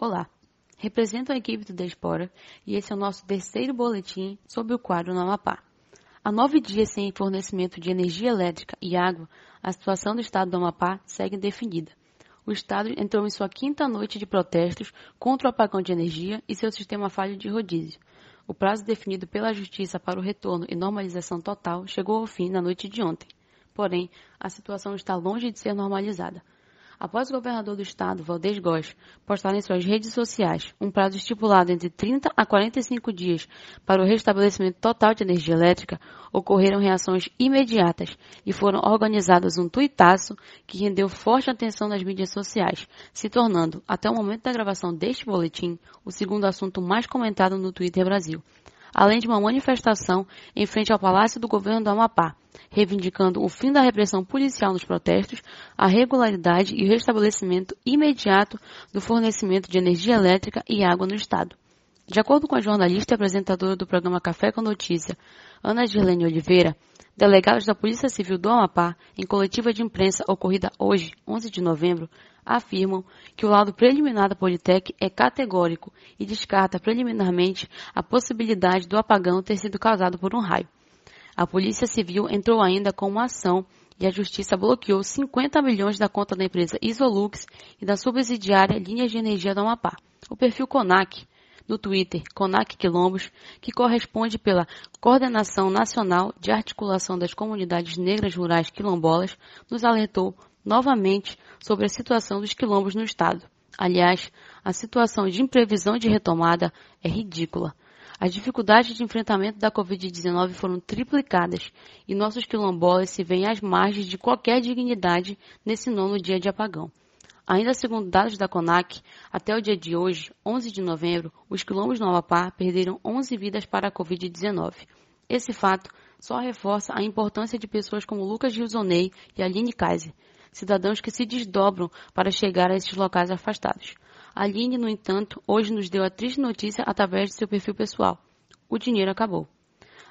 Olá, represento a equipe do Despora e esse é o nosso terceiro boletim sobre o quadro no Amapá. Há nove dias sem fornecimento de energia elétrica e água, a situação do estado do Amapá segue indefinida. O estado entrou em sua quinta noite de protestos contra o apagão de energia e seu sistema falho de rodízio. O prazo definido pela Justiça para o retorno e normalização total chegou ao fim na noite de ontem. Porém, a situação está longe de ser normalizada. Após o governador do estado, Valdez Góes, postar em suas redes sociais um prazo estipulado entre 30 a 45 dias para o restabelecimento total de energia elétrica, ocorreram reações imediatas e foram organizadas um tuitaço que rendeu forte atenção nas mídias sociais, se tornando, até o momento da gravação deste boletim, o segundo assunto mais comentado no Twitter Brasil além de uma manifestação em frente ao Palácio do Governo do Amapá, reivindicando o fim da repressão policial nos protestos, a regularidade e o restabelecimento imediato do fornecimento de energia elétrica e água no Estado. De acordo com a jornalista e apresentadora do programa Café com Notícia, Ana Girlene Oliveira, delegados da Polícia Civil do Amapá, em coletiva de imprensa ocorrida hoje, 11 de novembro, afirmam que o laudo preliminar da Politec é categórico e descarta preliminarmente a possibilidade do apagão ter sido causado por um raio. A Polícia Civil entrou ainda com uma ação e a Justiça bloqueou 50 milhões da conta da empresa Isolux e da subsidiária Linhas de Energia do Amapá. O perfil CONAC, no Twitter, CONAC Quilombos, que corresponde pela Coordenação Nacional de Articulação das Comunidades Negras Rurais Quilombolas, nos alertou novamente sobre a situação dos quilombos no estado. Aliás, a situação de imprevisão de retomada é ridícula. As dificuldades de enfrentamento da Covid-19 foram triplicadas e nossos quilombolas se veem às margens de qualquer dignidade nesse nono dia de apagão. Ainda segundo dados da CONAC, até o dia de hoje, 11 de novembro, os quilombos no Amapá perderam 11 vidas para a Covid-19. Esse fato só reforça a importância de pessoas como Lucas Gilzonei e Aline Kaiser, cidadãos que se desdobram para chegar a esses locais afastados. Aline, no entanto, hoje nos deu a triste notícia através de seu perfil pessoal. O dinheiro acabou.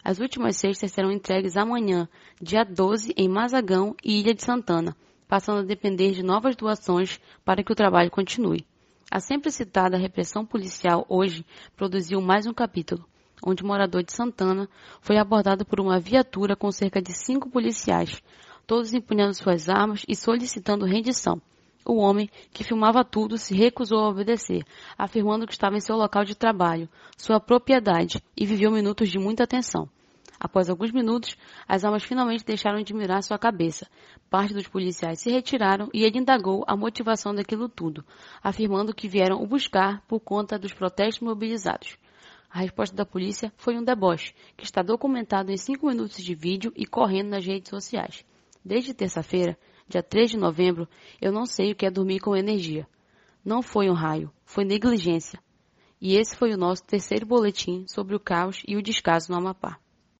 As últimas cestas serão entregues amanhã, dia 12, em Mazagão e Ilha de Santana, passando a depender de novas doações para que o trabalho continue. A sempre citada repressão policial hoje produziu mais um capítulo, onde o morador de Santana foi abordado por uma viatura com cerca de cinco policiais, todos empunhando suas armas e solicitando rendição. O homem, que filmava tudo, se recusou a obedecer, afirmando que estava em seu local de trabalho, sua propriedade, e viveu minutos de muita tensão. Após alguns minutos, as armas finalmente deixaram de mirar sua cabeça. Parte dos policiais se retiraram e ele indagou a motivação daquilo tudo, afirmando que vieram o buscar por conta dos protestos mobilizados. A resposta da polícia foi um deboche, que está documentado em cinco minutos de vídeo e correndo nas redes sociais. Desde terça-feira, dia 3 de novembro, eu não sei o que é dormir com energia. Não foi um raio, foi negligência. E esse foi o nosso terceiro boletim sobre o caos e o descaso no Amapá.